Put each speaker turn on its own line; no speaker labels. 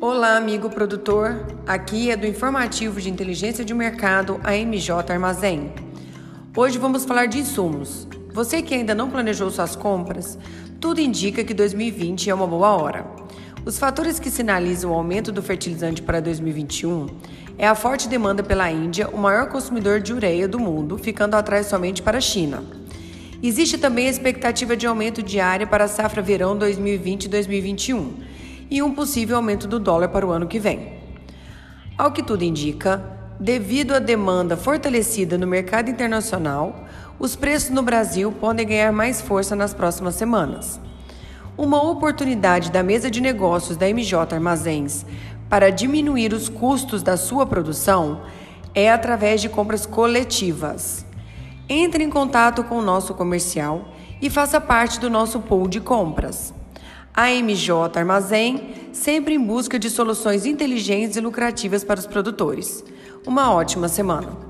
Olá, amigo produtor. Aqui é do Informativo de Inteligência de Mercado, a MJ Armazém. Hoje vamos falar de insumos. Você que ainda não planejou suas compras, tudo indica que 2020 é uma boa hora. Os fatores que sinalizam o aumento do fertilizante para 2021 é a forte demanda pela Índia, o maior consumidor de ureia do mundo, ficando atrás somente para a China. Existe também a expectativa de aumento de área para a safra verão 2020-2021 e um possível aumento do dólar para o ano que vem. Ao que tudo indica, devido à demanda fortalecida no mercado internacional, os preços no Brasil podem ganhar mais força nas próximas semanas. Uma oportunidade da mesa de negócios da MJ Armazéns para diminuir os custos da sua produção é através de compras coletivas. Entre em contato com o nosso comercial e faça parte do nosso pool de compras. A MJ Armazém, sempre em busca de soluções inteligentes e lucrativas para os produtores. Uma ótima semana!